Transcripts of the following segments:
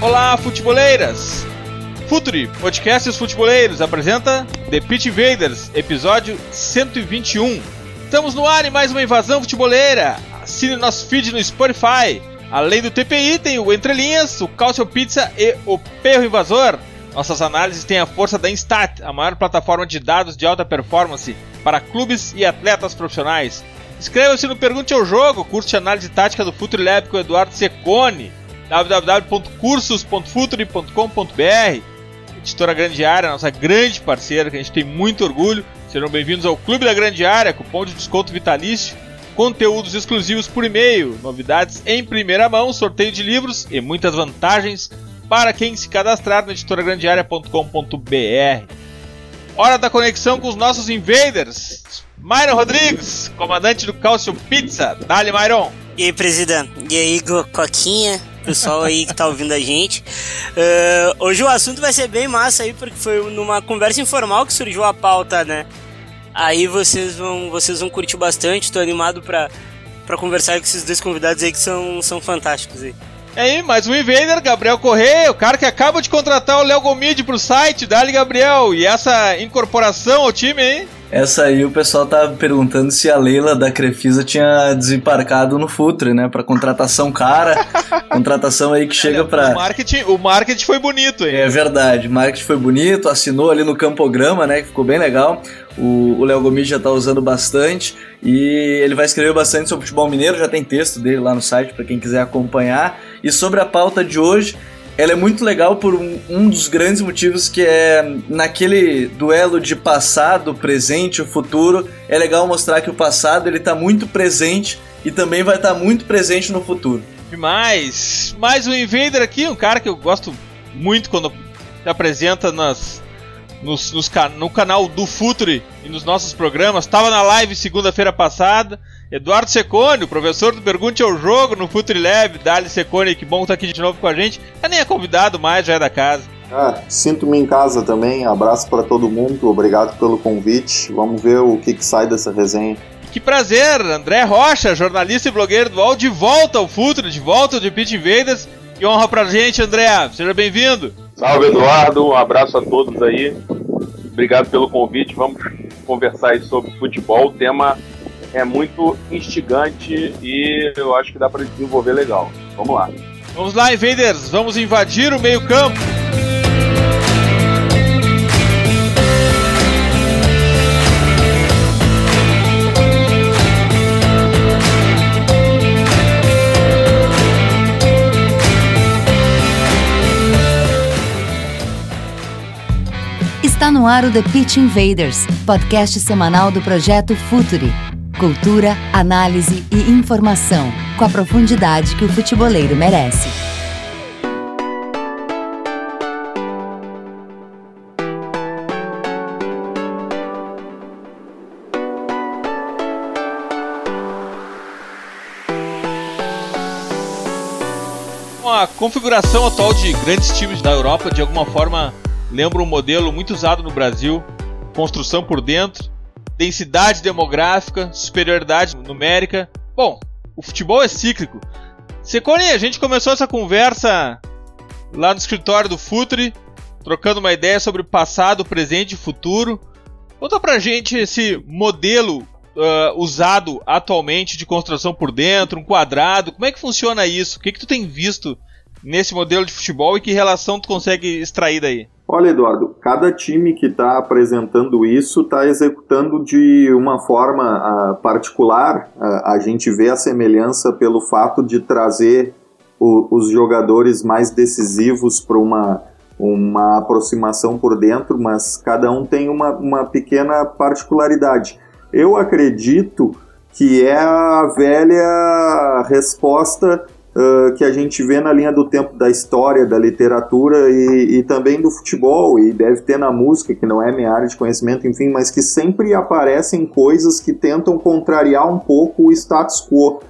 Olá, futeboleiras! Futuri, podcast Os Futeboleiros, apresenta The Pitch Invaders, episódio 121. Estamos no ar em mais uma invasão futeboleira. Assine nosso feed no Spotify. Além do TPI, tem o Entre Linhas, o Calcio Pizza e o Perro Invasor. Nossas análises têm a força da Instat, a maior plataforma de dados de alta performance para clubes e atletas profissionais. Inscreva-se no Pergunte ao Jogo, curso de análise tática do Futuri Lab com o Eduardo Secone www.cursos.futuri.com.br Editora Grande Área, nossa grande parceira, que a gente tem muito orgulho. Sejam bem-vindos ao Clube da Grande Área, cupom de desconto vitalício, conteúdos exclusivos por e-mail, novidades em primeira mão, sorteio de livros e muitas vantagens para quem se cadastrar no editoragrandearea.com.br. Hora da conexão com os nossos invaders. Myron Rodrigues, comandante do Calcio Pizza. Dali, Myron. E aí, presidente? E aí, Coquinha? Pessoal aí que tá ouvindo a gente. Eh, hoje o assunto vai ser bem massa aí, porque foi numa conversa informal que surgiu a pauta, né? Aí vocês vão, vocês vão curtir bastante, tô animado pra, pra conversar com esses dois convidados aí que são, são fantásticos aí. E aí, mais um invader, Gabriel Correia, o cara que acaba de contratar o Léo Gomide pro site. Dali, Gabriel. E essa incorporação ao time, hein? Essa aí o pessoal tá perguntando se a Leila da Crefisa tinha desembarcado no Futre, né? Pra contratação cara. contratação aí que chega O pra. marketing, o marketing foi bonito, hein? É verdade, o marketing foi bonito, assinou ali no Campograma, né? Que ficou bem legal. O o Léo Gomes já tá usando bastante e ele vai escrever bastante sobre futebol mineiro, já tem texto dele lá no site pra quem quiser acompanhar. E sobre a pauta de hoje, ela é muito legal por um, um dos grandes motivos que é naquele duelo de passado, presente e futuro, é legal mostrar que o passado ele tá muito presente e também vai estar muito presente no futuro. Demais. Mais um invader aqui, um cara que eu gosto muito quando se apresenta nas, nos, nos no canal do Futuri e nos nossos programas. Tava na live segunda-feira passada. Eduardo Secone, o professor do Pergunte ao Jogo no Futuri Lab. Dali Secone, que bom estar aqui de novo com a gente. Já nem é convidado mais, já é da casa. Ah, sinto-me em casa também. Abraço para todo mundo. Obrigado pelo convite. Vamos ver o que, que sai dessa resenha. Que prazer, André Rocha, jornalista e blogueiro do UOL, de volta ao Futuro, de volta ao The Pitch Invaders. Que honra pra gente, André. Seja bem-vindo. Salve Eduardo, um abraço a todos aí. Obrigado pelo convite. Vamos conversar aí sobre futebol. O tema é muito instigante e eu acho que dá para desenvolver legal. Vamos lá. Vamos lá, Invaders, vamos invadir o meio-campo. Está no ar o The Pitch Invaders, podcast semanal do projeto Futuri. Cultura, análise e informação, com a profundidade que o futeboleiro merece. A configuração atual de grandes times da Europa, de alguma forma, lembra um modelo muito usado no Brasil: construção por dentro, densidade demográfica, superioridade numérica. Bom, o futebol é cíclico. Secone, a gente começou essa conversa lá no escritório do Futre, trocando uma ideia sobre passado, presente e futuro. Conta pra gente esse modelo ah, usado atualmente de construção por dentro, um quadrado. Como é que funciona isso? O que, que tu tem visto nesse modelo de futebol e que relação tu consegue extrair daí? Olha, Eduardo, cada time que está apresentando isso está executando de uma forma ah, particular. Ah, a gente vê a semelhança pelo fato de trazer o- os jogadores mais decisivos para uma, uma aproximação por dentro, mas cada um tem uma, uma pequena particularidade. Eu acredito que é a velha resposta que a gente vê na linha do tempo da história, da literatura e, e, também do futebol, e deve ter na música, que não é minha área de conhecimento, enfim, mas que sempre aparecem coisas que tentam contrariar um pouco o status quo.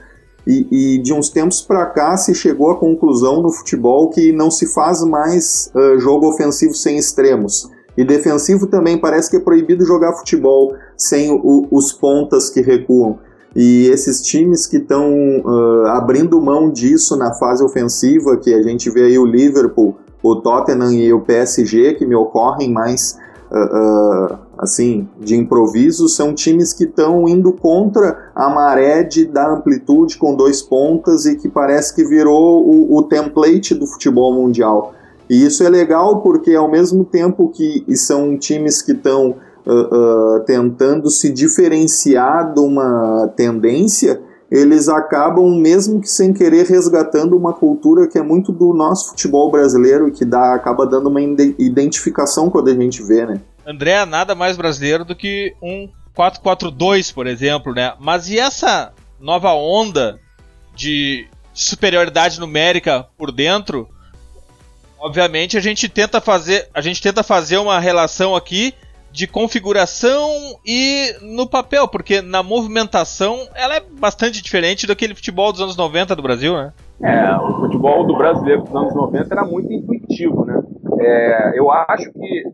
E, e de uns tempos para cá se chegou à conclusão no futebol que não se faz mais uh, jogo ofensivo sem extremos. E defensivo também parece que é proibido jogar futebol sem o, os pontas que recuam. E esses times que estão uh, abrindo mão disso na fase ofensiva, que a gente vê aí o Liverpool, o Tottenham e o PSG, que me ocorrem mais uh, uh, assim de improviso, são times que estão indo contra a maré de dar amplitude com dois pontas e que parece que virou o, o template do futebol mundial. E isso é legal porque ao mesmo tempo que são times que estão uh, tentando se diferenciar de uma tendência, eles acabam, mesmo que sem querer, resgatando uma cultura que é muito do nosso futebol brasileiro e que dá, acaba dando uma identificação quando a gente vê, né? André nada mais brasileiro do que um 4-4-2, por exemplo, né? Mas e essa nova onda de superioridade numérica por dentro? Obviamente a gente tenta fazer, a gente tenta fazer uma relação aqui de configuração e no papel, porque na movimentação ela é bastante diferente daquele futebol dos anos 90 do Brasil, né? É, o futebol do brasileiro dos anos 90 era muito intuitivo, né? É, eu acho que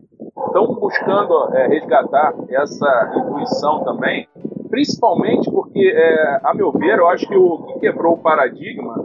estão buscando é, resgatar essa intuição também, principalmente porque, é, a meu ver, eu acho que o que quebrou o paradigma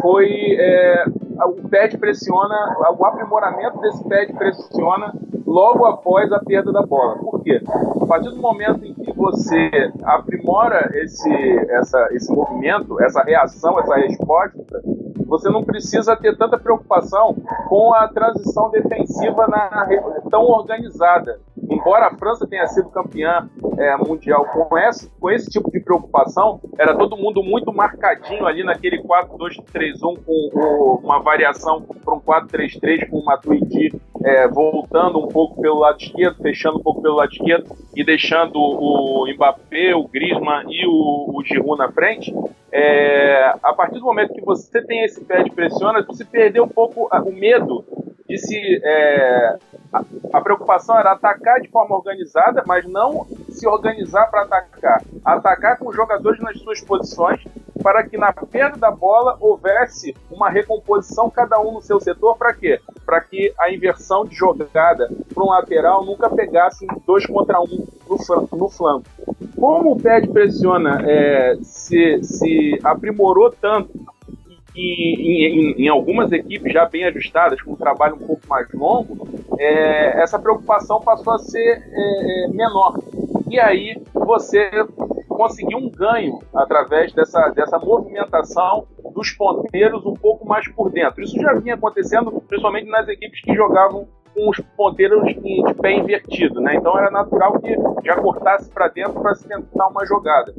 foi é, o pé de pressiona, o aprimoramento desse pé de pressiona logo após a perda da bola. Por quê? A partir do momento em que você aprimora esse, essa, esse movimento, essa reação, essa resposta, você não precisa ter tanta preocupação com a transição defensiva na, tão organizada. Embora a França tenha sido campeã é, mundial com esse, com esse tipo de preocupação, era todo mundo muito marcadinho ali naquele 4-2-3-1 com, com, uma variação para um 4-3-3 com o Matuidi é, voltando um pouco pelo lado esquerdo, fechando um pouco pelo lado esquerdo e deixando o Mbappé, o Griezmann e o, o Giroud na frente. É, a partir do momento que você tem esse pé de pressiona, você perdeu um pouco o medo de se. É, a, preocupação era atacar de forma organizada, mas não se organizar para atacar. Atacar com jogadores nas suas posições, para que na perda da bola houvesse uma recomposição, cada um no seu setor, para quê? Para que a inversão de jogada para um lateral nunca pegasse dois contra um no, no flanco. Como o pé de pressiona é, se, se aprimorou tanto e em, em, algumas equipes já bem ajustadas, com um trabalho um pouco mais longo, é, essa preocupação passou a ser é, é menor. E aí você conseguiu um ganho através dessa, dessa movimentação dos ponteiros um pouco mais por dentro. Isso já vinha acontecendo principalmente nas equipes que jogavam com os ponteiros de, pé invertido, né? Então era natural que já cortasse para dentro para se tentar uma jogada.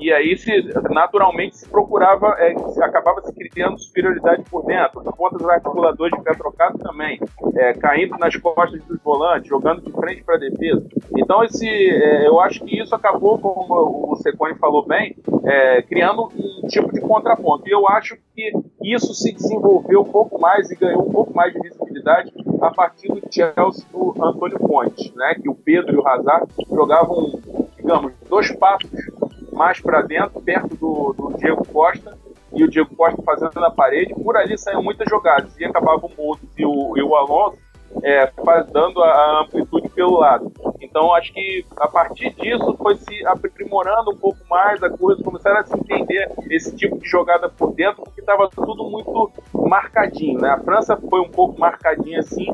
E aí se naturalmente se procurava, é, se acabava se criando superioridade por dentro. As pontas articuladores de pé trocado também, é, caindo nas costas dos volantes, jogando de frente para a defesa. Então esse, é, eu acho que isso acabou, como o Secone falou bem, é, criando um tipo de contraponto. E eu acho que isso se desenvolveu um pouco mais e ganhou um pouco mais de visibilidade a partir do Chelsea do Antônio Ponte, né? Que o Pedro e o Hazard jogavam, digamos, dois passos mais para dentro, perto do, do, Diego Costa, e o Diego Costa fazendo na parede. Por ali saíam muitas jogadas e acabavam o Motos e o, e o Alonso é, dando a amplitude pelo lado. Então acho que a partir disso foi se aprimorando um pouco mais a coisa, começaram a se entender esse tipo de jogada por dentro, porque estava tudo muito marcadinho. Né? A França foi um pouco marcadinha assim,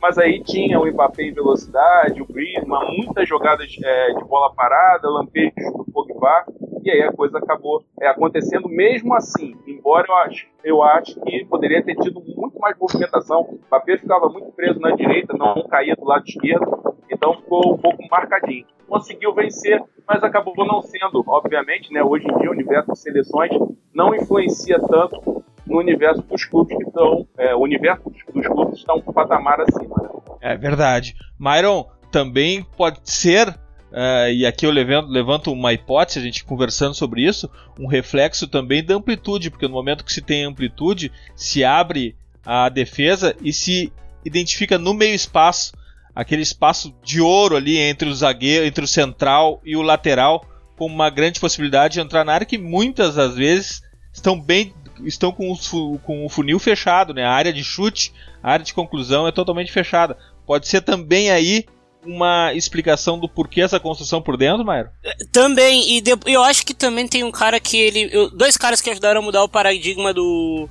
mas aí tinha o Mbappé em velocidade, o Griezmann, muitas jogadas é, de bola parada, lampejos do Pogba, e aí a coisa acabou é, acontecendo mesmo assim, embora eu acho, eu acho que poderia ter tido muito mais movimentação, o Mbappé ficava muito preso na direita, não caía do lado esquerdo, então ficou um pouco marcadinho. Conseguiu vencer, mas acabou não sendo, obviamente, né, hoje em dia o universo de seleções não influencia tanto no universo dos clubes que estão. É, o universo dos clubes está um patamar acima. Né? É verdade. Myron, também pode ser uh, e aqui eu levanto, levanto uma hipótese, a gente conversando sobre isso, um reflexo também da amplitude, porque no momento que se tem amplitude, se abre a defesa e se identifica no meio espaço aquele espaço de ouro ali entre o zagueiro, entre o central e o lateral, com uma grande possibilidade de entrar na área que muitas das vezes estão bem estão com o, com o funil fechado, né? A área de chute, a área de conclusão é totalmente fechada. Pode ser também aí uma explicação do porquê essa construção por dentro, Mauro? É, também, e de, eu acho que também tem um cara que ele. Eu, dois caras que ajudaram a mudar o paradigma do,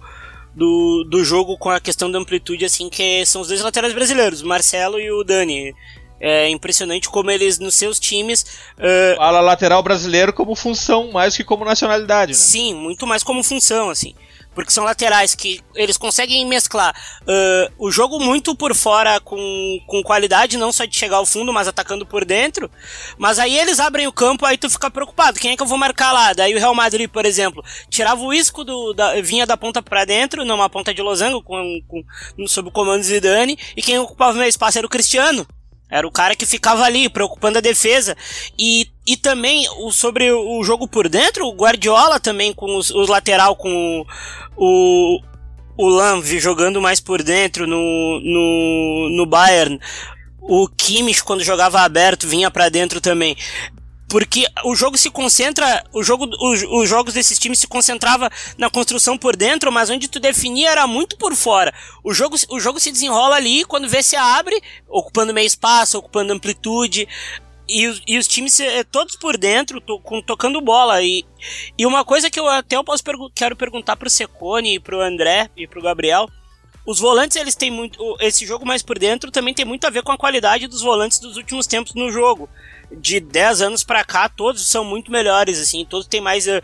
do, do jogo com a questão da amplitude, assim, que são os dois laterais brasileiros, o Marcelo e o Dani. É impressionante como eles, nos seus times. Uh, Fala lateral brasileiro como função, mais que como nacionalidade, né? Sim, muito mais como função, assim porque são laterais que eles conseguem mesclar uh, o jogo muito por fora com, com qualidade, não só de chegar ao fundo, mas atacando por dentro. Mas aí eles abrem o campo, aí tu fica preocupado, quem é que eu vou marcar lá? Daí o Real Madrid, por exemplo, tirava o isco do, da, vinha da ponta para dentro, numa ponta de losango, com, com, sob o comando de Zidane, e quem ocupava o meio espaço era o Cristiano. Era o cara que ficava ali, preocupando a defesa. E, e também o, sobre o jogo por dentro, o Guardiola também com os, os lateral, com o, o Lamv jogando mais por dentro no, no, no Bayern. O Kimmich, quando jogava aberto, vinha para dentro também. Porque o jogo se concentra, o jogo, os, os, jogos desses times se concentrava na construção por dentro, mas onde tu definia era muito por fora. O jogo, o jogo se desenrola ali, quando vê se abre, ocupando meio espaço, ocupando amplitude, e os, e os times é, todos por dentro, to, com, tocando bola. E, e uma coisa que eu até eu posso pergu quero perguntar pro Secone, pro André e pro Gabriel. Os volantes, eles têm muito. Esse jogo mais por dentro também tem muito a ver com a qualidade dos volantes dos últimos tempos no jogo de 10 anos para cá, todos são muito melhores, assim, todos têm mais uh,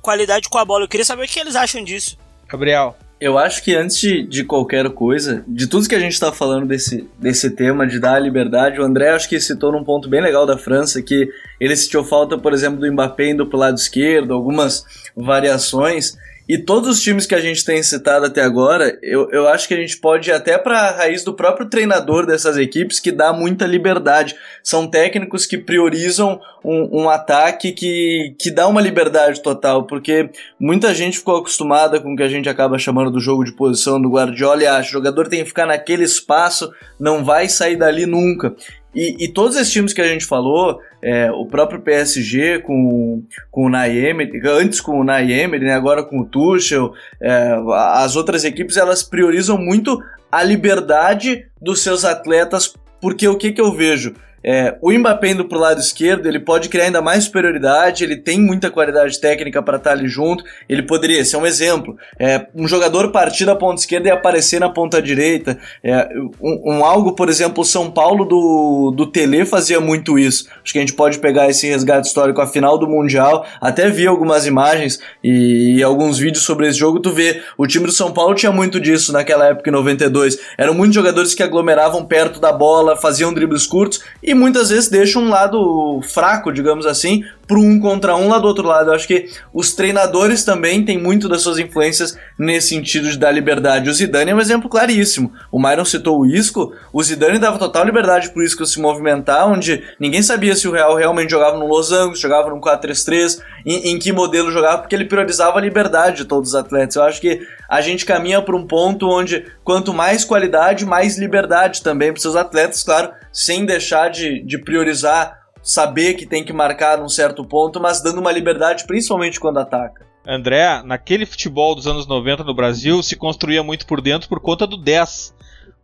qualidade com a bola. Eu queria saber o que eles acham disso. Gabriel. Eu acho que antes de, de qualquer coisa, de tudo que a gente está falando desse, desse tema de dar a liberdade, o André acho que citou num ponto bem legal da França, que ele sentiu falta, por exemplo, do Mbappé indo pro lado esquerdo, algumas variações. E todos os times que a gente tem citado até agora, eu, eu acho que a gente pode ir até para a raiz do próprio treinador dessas equipes, que dá muita liberdade. São técnicos que priorizam um, um ataque que, que dá uma liberdade total, porque muita gente ficou acostumada com o que a gente acaba chamando do jogo de posição do Guardiola e acha o jogador tem que ficar naquele espaço, não vai sair dali nunca. E, e, todos esses times que a gente falou, é, o próprio PSG com, com o Naemery, antes com o Naemery, né, agora com o Tuchel, é, as outras equipes elas priorizam muito a liberdade dos seus atletas, porque o que, que eu vejo? É, o Mbappé indo pro lado esquerdo, ele pode criar ainda mais superioridade, ele tem muita qualidade técnica para estar tá ali junto, ele poderia ser um exemplo. É, um jogador partir da ponta esquerda e aparecer na ponta direita. É, um, um, algo, por exemplo, o São Paulo do, do Tele fazia muito isso. Acho que a gente pode pegar esse resgate histórico, a final do Mundial, até vi algumas imagens e, e alguns vídeos sobre esse jogo, tu vê, o time do São Paulo tinha muito disso naquela época em 92. Eram muitos jogadores que aglomeravam perto da bola, faziam dribles curtos e e muitas vezes deixa um lado fraco, digamos assim, pro um contra um lá do outro lado. Eu acho que os treinadores também têm muito das suas influências nesse sentido de dar liberdade. O Zidane é um exemplo claríssimo. O Myron citou o Isco, o Zidane dava total liberdade pro Isco se movimentar, onde ninguém sabia se o Real realmente jogava no Los Angeles, jogava no 4-3-3, em, em que modelo jogava, porque ele priorizava a liberdade de todos os atletas. Eu acho que a gente caminha para um ponto onde quanto mais qualidade, mais liberdade também para seus atletas, claro, sem deixar de, de priorizar saber que tem que marcar num certo ponto, mas dando uma liberdade principalmente quando ataca. André, naquele futebol dos anos 90 no Brasil se construía muito por dentro por conta do 10.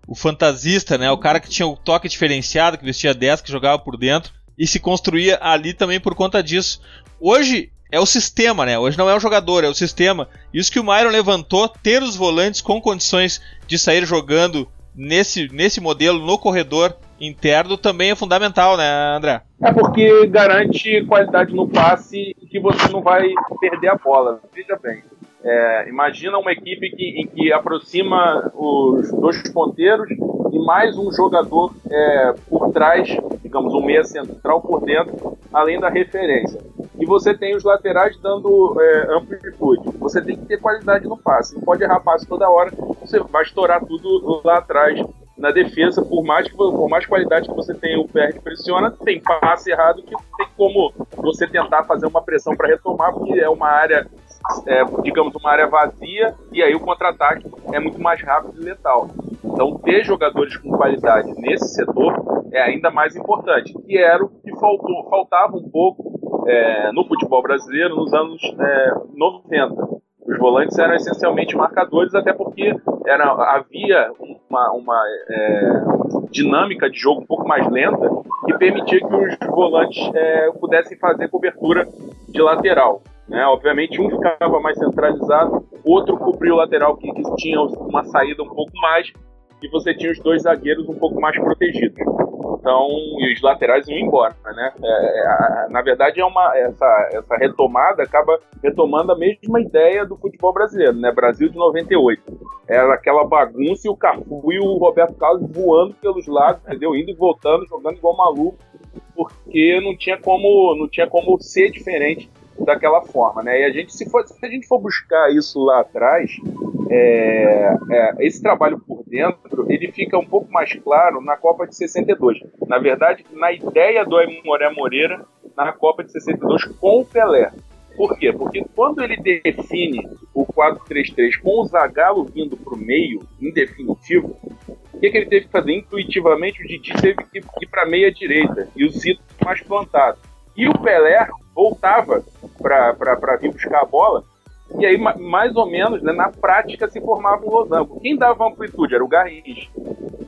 O fantasista, né? O cara que tinha o toque diferenciado, que vestia 10, que jogava por dentro. E se construía ali também por conta disso. Hoje é o sistema, né? Hoje não é o jogador, é o sistema. Isso que o Myron levantou, ter os volantes com condições de sair jogando nesse, nesse modelo, no corredor, interno também é fundamental, né, André? É porque garante qualidade no passe e que você não vai perder a bola. Veja bem, é, imagina uma equipe que, em que aproxima os dois ponteiros e mais um jogador é, por trás, digamos, um meia central por dentro, além da referência. E você tem os laterais dando é, amplitude. Você tem que ter qualidade no passe. Não pode errar passe toda hora, você vai estourar tudo lá atrás na defesa, por mais, por mais qualidade que você tenha, o PR que pressiona, tem passe errado que tem como você tentar fazer uma pressão para retomar, porque é uma área, é, digamos, uma área vazia, e aí o contra-ataque é muito mais rápido e letal. Então, ter jogadores com qualidade nesse setor é ainda mais importante, que era o que faltou, faltava um pouco é, no futebol brasileiro nos anos é, 90 os volantes eram essencialmente marcadores, até porque era, havia uma, uma é, dinâmica de jogo um pouco mais lenta que permitia que os volantes é, pudessem fazer cobertura de lateral. Né? Obviamente, um ficava mais centralizado, outro cobria o lateral que, que tinha uma saída um pouco mais, e você tinha os dois zagueiros um pouco mais protegidos. Então, e os laterais iam embora, né? É, é, na verdade, é uma, essa, essa retomada acaba retomando a mesma ideia do futebol brasileiro, né? Brasil de 98. Era aquela bagunça e o Cafu e o Roberto Carlos voando pelos lados, entendeu? Indo e voltando, jogando igual maluco, porque não tinha como, não tinha como ser diferente daquela forma, né? E a gente, se, for, se a gente for buscar isso lá atrás, é, é, esse trabalho por dentro, ele fica um pouco mais claro na Copa de 62. Na verdade, na ideia do Aimoré Moreira na Copa de 62 com o Pelé. Por quê? Porque quando ele define o 4-3-3 com o Zagallo vindo para o meio, em definitivo, o que, que, ele teve que fazer? Intuitivamente, o Didi teve que ir para a meia direita e o Zito mais plantado. E o Pelé voltava para vir buscar a bola e aí, mais ou menos, né, na prática se formava um losango. Quem dava amplitude era o Garrincha.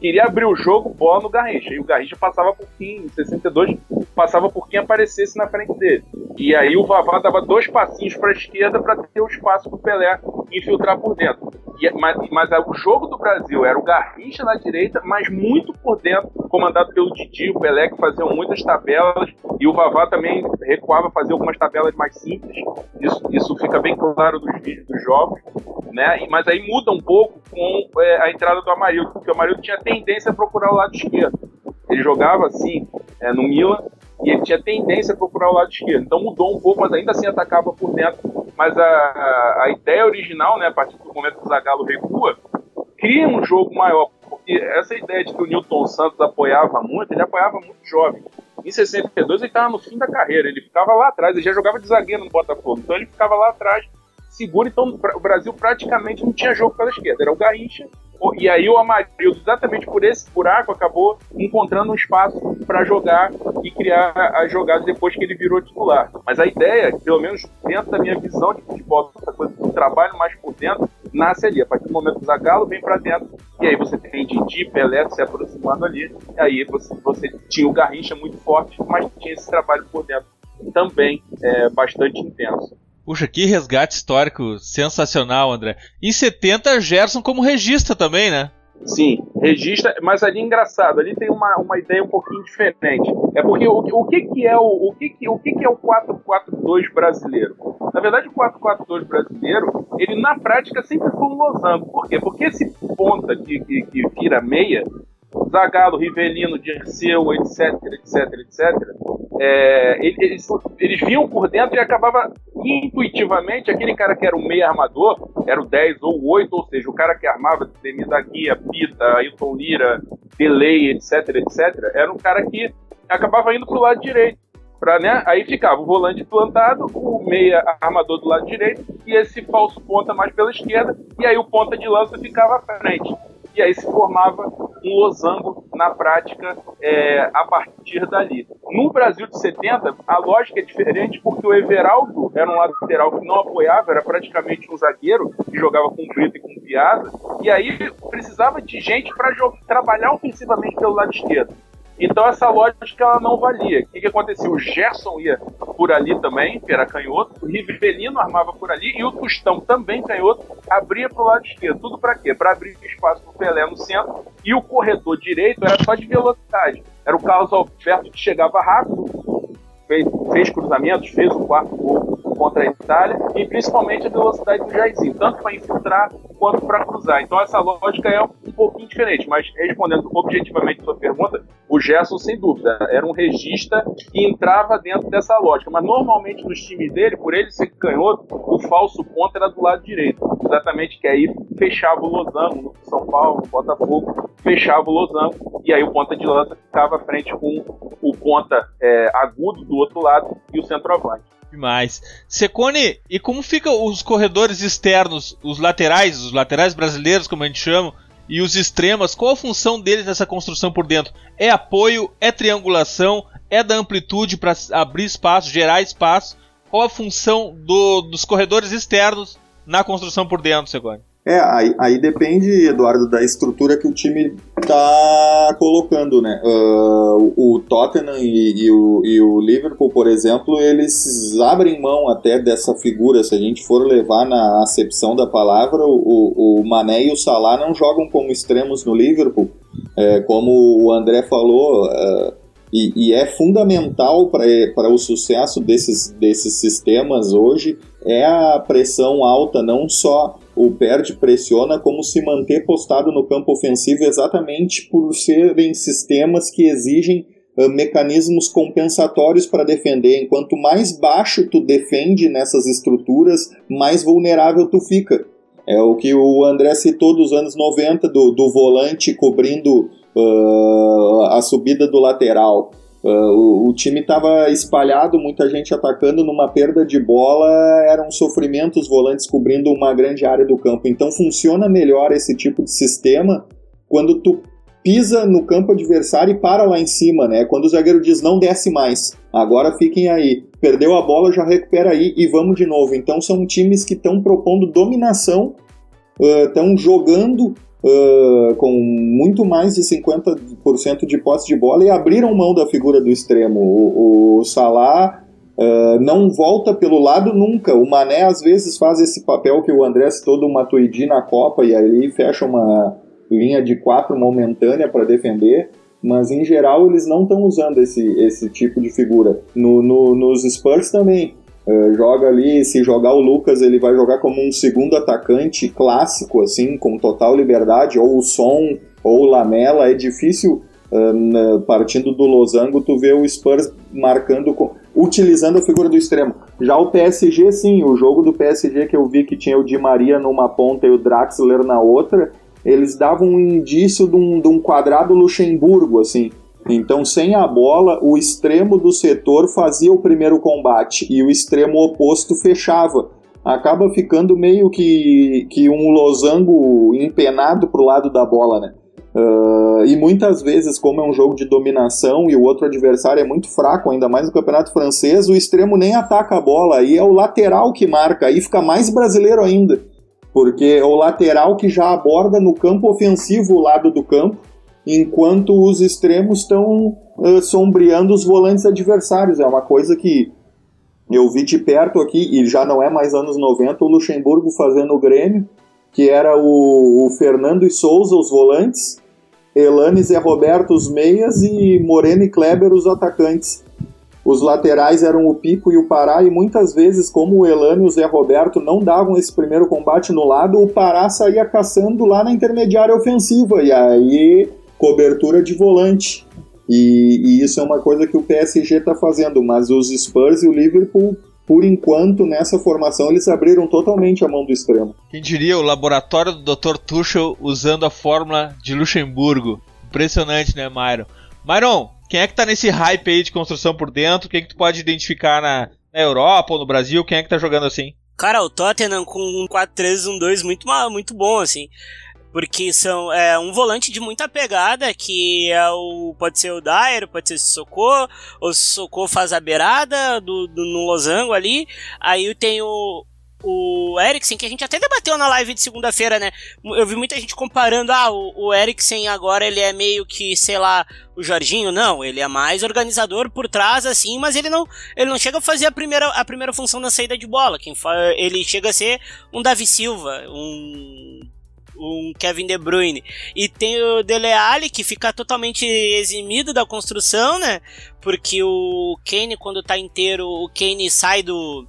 Queria abrir o jogo, bola no Garrincha. E o Garrincha passava por quem, em 62, passava por quem aparecesse na frente dele. E aí o Vavá dava dois passinhos para a esquerda para ter o espaço para o Pelé infiltrar por dentro. E, mas, mas o jogo do Brasil era o Garrincha na direita, mas muito por dentro, comandado pelo Didi, o Pelé, que faziam muitas tabelas, e o Vavá também recuava, fazia algumas tabelas mais simples. Isso, isso fica bem claro dos vídeos dos jogos, né? Mas aí muda um pouco com é, a entrada do Amarildo, porque o Amarildo tinha tendência a procurar o lado esquerdo. Ele jogava assim é, no Milan e ele tinha tendência a procurar o lado esquerdo. Então mudou um pouco, mas ainda assim atacava por dentro. Mas a, a, a ideia original, né, a partir do momento que o Zagallo recua, cria um jogo maior. Porque essa ideia de que o Newton Santos apoiava muito, ele apoiava muito jovem. Em 62 ele estava no fim da carreira, ele ficava lá atrás, ele já jogava de zagueiro no Botafogo, então ele ficava lá atrás segura, então o Brasil praticamente não tinha jogo pela esquerda, era o Garrincha, e aí o Amarildo, exatamente por esse buraco, acabou encontrando um espaço para jogar e criar as jogadas depois que ele virou titular. Mas a ideia, pelo menos dentro da minha visão de futebol, essa coisa do trabalho mais por dentro, nasce ali. A partir do momento que o Zagallo vem para dentro, e aí você tem Didi, Pelé se aproximando ali, e aí você, você tinha o Garrincha muito forte, mas tinha esse trabalho por dentro também é, bastante intenso. Puxa, que resgate histórico sensacional, André. Em 70, Gerson como regista também, né? Sim, registra, mas ali é engraçado, ali tem uma, uma ideia um pouquinho diferente. É porque o, o que, que é o, o, que, que, o que, que é o 442 brasileiro? Na verdade, o 442 brasileiro, ele na prática sempre foi um losango. Por quê? Porque esse ponta que, que, que vira meia, Zagallo, Rivelino, Dirceu, etc, etc, etc, é, eles, eles vinham por dentro e acabava intuitivamente aquele cara que era o meio armador, era o 10 ou o 8, ou seja, o cara que armava Demi da Guia, Pita, Ailton Lira, Delay, etc, etc, era um cara que acabava indo pro lado direito. Pra, né, aí ficava o volante plantado, o meia armador do lado direito e esse falso ponta mais pela esquerda, e aí o ponta de lança ficava à frente e aí se formava um losango na prática é, a partir dali. No Brasil de 70, a lógica é diferente porque o Everaldo era um lateral que não apoiava, era praticamente um zagueiro que jogava com Brito e com Piazza, e aí precisava de gente para trabalhar ofensivamente pelo lado esquerdo. Então essa lógica ela não valia. O que, que acontecia? O Gerson ia por ali também, que era canhoto, o Rivelino armava por ali e o Tostão também canhoto abria para o lado esquerdo. Tudo para quê? Para abrir espaço para o Pelé no centro e o corredor direito era só de velocidade. Era o Carlos Alberto que chegava rápido, fez, fez cruzamentos, fez o quarto gol contra a Itália, e principalmente a velocidade do Jairzinho, tanto para infiltrar quanto para cruzar. Então essa lógica é um pouquinho diferente, mas respondendo objetivamente a sua pergunta, o Gerson, sem dúvida, era um regista e entrava dentro dessa lógica, mas normalmente nos times dele, por ele ser canhoto, o falso ponto era do lado direito, exatamente, que aí fechava o losango no São Paulo, no Botafogo, fechava o losango, e aí o ponta de lança ficava à frente com o ponta é, agudo do outro lado e o centroavante. Demais. Secone, e como ficam os corredores externos, os laterais, os laterais brasileiros, como a gente chama, e os extremos, qual a função deles nessa construção por dentro? É apoio, é triangulação, é da amplitude para abrir espaço, gerar espaço? Qual a função do, dos corredores externos na construção por dentro, Secone? É, aí, aí, depende, Eduardo, da estrutura que o time tá colocando, né? Uh, o Tottenham e, e, o, e, o, Liverpool, por exemplo, eles abrem mão até dessa figura. Se a gente for levar na acepção da palavra, o, o Mané e o Salah não jogam como extremos no Liverpool. É, como o André falou, uh, e, e, é fundamental para o sucesso desses, desses sistemas hoje é a pressão alta, não só o perde pressiona como se manter postado no campo ofensivo exatamente por serem sistemas que exigem uh, mecanismos compensatórios para defender. Enquanto mais baixo tu defende nessas estruturas, mais vulnerável tu fica. É o que o André citou dos anos 90, do, do volante cobrindo uh, a subida do lateral. Uh, o, o, time estava espalhado, muita gente atacando numa perda de bola, era um sofrimento os volantes cobrindo uma grande área do campo. Então funciona melhor esse tipo de sistema quando tu pisa no campo adversário e para lá em cima, né? Quando o zagueiro diz não desce mais, agora fiquem aí. Perdeu a bola, já recupera aí e vamos de novo. Então são times que estão propondo dominação, estão uh, jogando uh, com muito mais de 50% de posse de bola e abriram mão da figura do extremo. O, o Salah uh, não volta pelo lado nunca. O Mané às vezes faz esse papel que o André citou do Matuidi na Copa e aí fecha uma linha de quatro momentânea para defender mas em geral eles não estão usando esse, esse tipo de figura. No, no, nos Spurs também. Uh, joga ali, se jogar o Lucas, ele vai jogar como um segundo atacante clássico, assim, com total liberdade, ou o Som, ou o Lamela. É difícil, uh, partindo do losango, tu ver o Spurs marcando, utilizando a figura do extremo. Já o PSG, sim, o jogo do PSG que eu vi que tinha o Di Maria numa ponta e o Draxler na outra, eles davam um indício de um, de um quadrado Luxemburgo, assim. Então, sem a bola, o extremo do setor fazia o primeiro combate e o extremo oposto fechava. Acaba ficando meio que, que um losango empenado para o lado da bola, né? Uh, e muitas vezes, como é um jogo de dominação e o outro adversário é muito fraco, ainda mais no campeonato francês, o extremo nem ataca a bola, aí é o lateral que marca, aí fica mais brasileiro ainda, porque é o lateral que já aborda no campo ofensivo o lado do campo enquanto os extremos estão uh, sombreando os volantes adversários. É uma coisa que eu vi de perto aqui, e já não é mais anos 90, o Luxemburgo fazendo o Grêmio, que era o, o Fernando e Souza, os volantes, Elane e Roberto, os meias, e Moreno e Kleber, os atacantes. Os laterais eram o Pico e o Pará, e muitas vezes, como o Elane e o Zé Roberto não davam esse primeiro combate no lado, o Pará saía caçando lá na intermediária ofensiva, e aí cobertura de volante. E, e isso é uma coisa que o PSG está fazendo, mas os Spurs e o Liverpool por enquanto, nessa formação, eles abriram totalmente a mão do extremo. Quem diria o laboratório do Dr. Tuchel usando a fórmula de Luxemburgo. Impressionante, né, Myron? Myron, quem é que tá nesse hype aí de construção por dentro? Quem é que tu pode identificar na, na Europa ou no Brasil? Quem é que tá jogando assim? Cara, o Tottenham com um 4-3-1-2 muito, muito bom, assim. Porque são é, um volante de muita pegada, que é o, pode ser o Dyer, pode ser o Socorro, o Socorro faz a beirada do, do, no losango ali. Aí tem o, o Eriksen, que a gente até debateu na live de segunda-feira, né? Eu vi muita gente comparando, ah, o, o Eriksen agora ele é meio que, sei lá, o Jorginho. Não, ele é mais organizador por trás, assim, mas ele não, ele não chega a fazer a primeira, a primeira função na saída de bola. Quem fa, ele chega a ser um Davi Silva, um um Kevin De Bruyne. E tem o Dele Alli, que fica totalmente eximido da construção, né? Porque o Kane, quando tá inteiro, o Kane sai do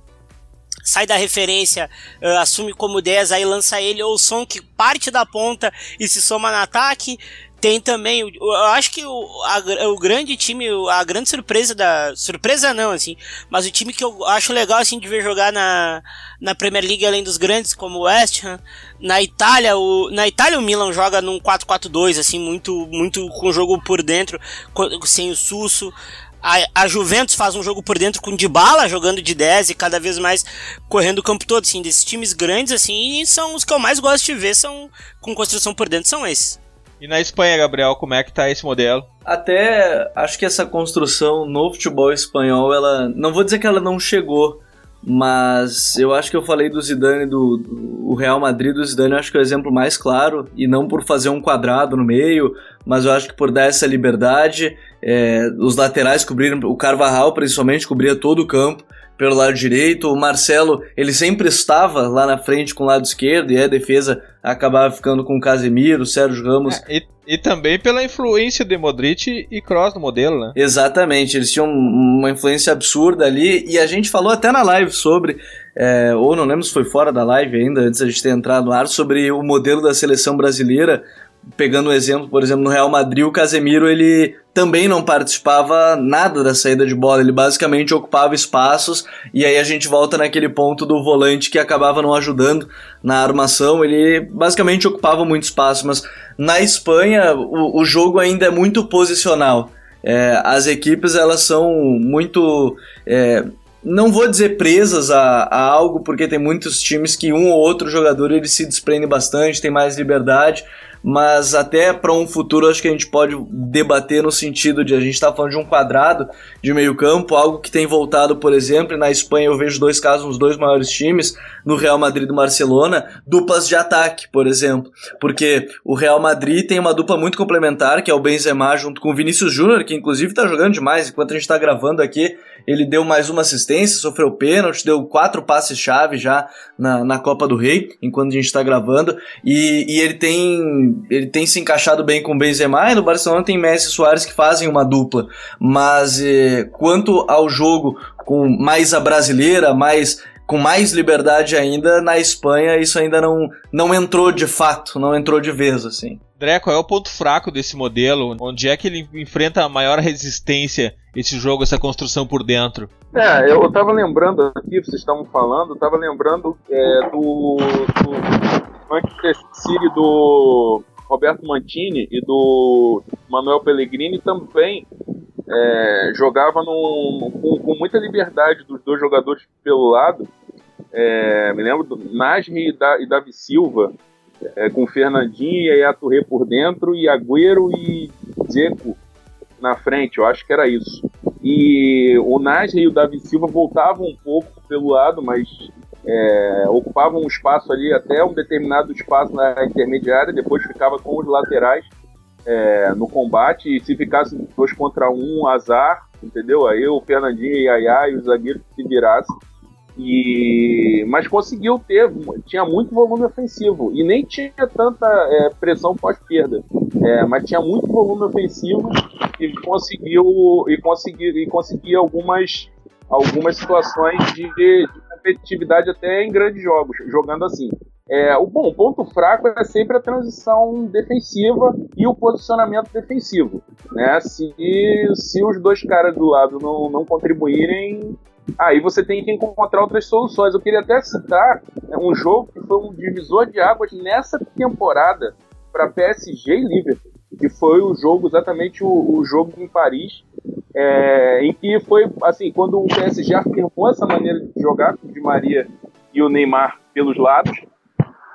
sai da referência, uh, assume como 10, aí lança ele ou o som que parte da ponta e se soma no ataque. Tem também, eu acho que o, a, o grande time, a grande surpresa da. Surpresa não, assim, mas o time que eu acho legal assim de ver jogar na, na Premier League, além dos grandes, como o West Ham. Na Itália, o, na Itália o Milan joga num 4-4-2, assim, muito, muito com jogo por dentro, sem o Susso. A, a, Juventus faz um jogo por dentro com Dybala jogando de 10 e cada vez mais correndo o campo todo, assim, desses times grandes, assim, são os que eu mais gosto de ver, são com construção por dentro, são esses. E na Espanha, Gabriel, como é que tá esse modelo? Até acho que essa construção no futebol espanhol, ela. Não vou dizer que ela não chegou, mas eu acho que eu falei do Zidane, do, do Real Madrid do Zidane, acho que é o exemplo mais claro, e não por fazer um quadrado no meio, mas eu acho que por dar essa liberdade, é, os laterais cobriram, o Carvajal principalmente cobria todo o campo, pelo lado direito. O Marcelo, ele sempre estava lá na frente com o lado esquerdo e a defesa acabava ficando com o Casemiro, o Sérgio Ramos. É, e, e, também pela influência de Modric e Kroos no modelo, né? Exatamente, eles tinham uma influência absurda ali e a gente falou até na live sobre, é, ou não lembro se foi fora da live ainda, antes a gente ter entrado no ar, sobre o modelo da seleção brasileira pegando um exemplo, por exemplo, no Real Madrid, o Casemiro ele também não participava nada da saída de bola, ele basicamente ocupava espaços e aí a gente volta naquele ponto do volante que acabava não ajudando na armação, ele basicamente ocupava muito espaço, mas na Espanha o, o jogo ainda é muito posicional. É, as equipes elas são muito é, não vou dizer presas a, a, algo, porque tem muitos times que um ou outro jogador ele se desprende bastante, tem mais liberdade, mas até para um futuro acho que a gente pode debater no sentido de a gente estar tá falando de um quadrado de meio campo, algo que tem voltado, por exemplo, na Espanha eu vejo dois casos nos dois maiores times, no Real Madrid e Barcelona, duplas de ataque, por exemplo, porque o Real Madrid tem uma dupla muito complementar, que é o Benzema junto com o Vinícius Júnior, que inclusive está jogando demais, enquanto a gente está gravando aqui, ele deu mais uma assistência, sofreu pênalti, deu quatro passes-chave já na, na Copa do Rei, enquanto a gente está gravando, e, e ele tem ele tem se encaixado bem com o Benzema e no Barcelona tem Messi e Soares que fazem uma dupla. Mas eh, quanto ao jogo com mais a brasileira, mais com mais liberdade ainda, na Espanha isso ainda não, não entrou de fato, não entrou de vez, assim. André, qual é o ponto fraco desse modelo? Onde é que ele enfrenta a maior resistência, esse jogo, essa construção por dentro? É, eu tava lembrando aqui, vocês estavam falando, eu tava lembrando é, do, do Manchester City do Roberto Mantini e do Manuel Pellegrini também é, jogava num, com, com, muita liberdade dos dois jogadores pelo lado. É, me lembro do Nasri e, da, e Davi Silva, é, com Fernandinho e Aturre por dentro, e Agüero e Zeco na frente, eu acho que era isso. E o Nasri e o Davi Silva voltavam um pouco pelo lado, mas é, ocupavam um espaço ali, até um determinado espaço na intermediária, depois ficava com os laterais é, no combate, e se ficasse dois contra um, azar, entendeu? Aí o Fernandinho e Yaya e os zagueiros se virassem. E... Mas conseguiu ter, tinha muito volume ofensivo e nem tinha tanta é, pressão pós-perda, é, mas tinha muito volume ofensivo e conseguiu e conseguiu e conseguia algumas algumas situações de, de competitividade até em grandes jogos, jogando assim. É, o bom o ponto fraco é sempre a transição defensiva e o posicionamento defensivo. Né? Se, se os dois caras do lado não, não contribuírem, aí você tem que encontrar outras soluções. Eu queria até citar né, um jogo que foi um divisor de águas nessa temporada para PSG e Liverpool, que foi o jogo, exatamente o, o jogo em Paris, é, em que foi assim, quando o PSG afirmou essa maneira de jogar com o Di Maria e o Neymar pelos lados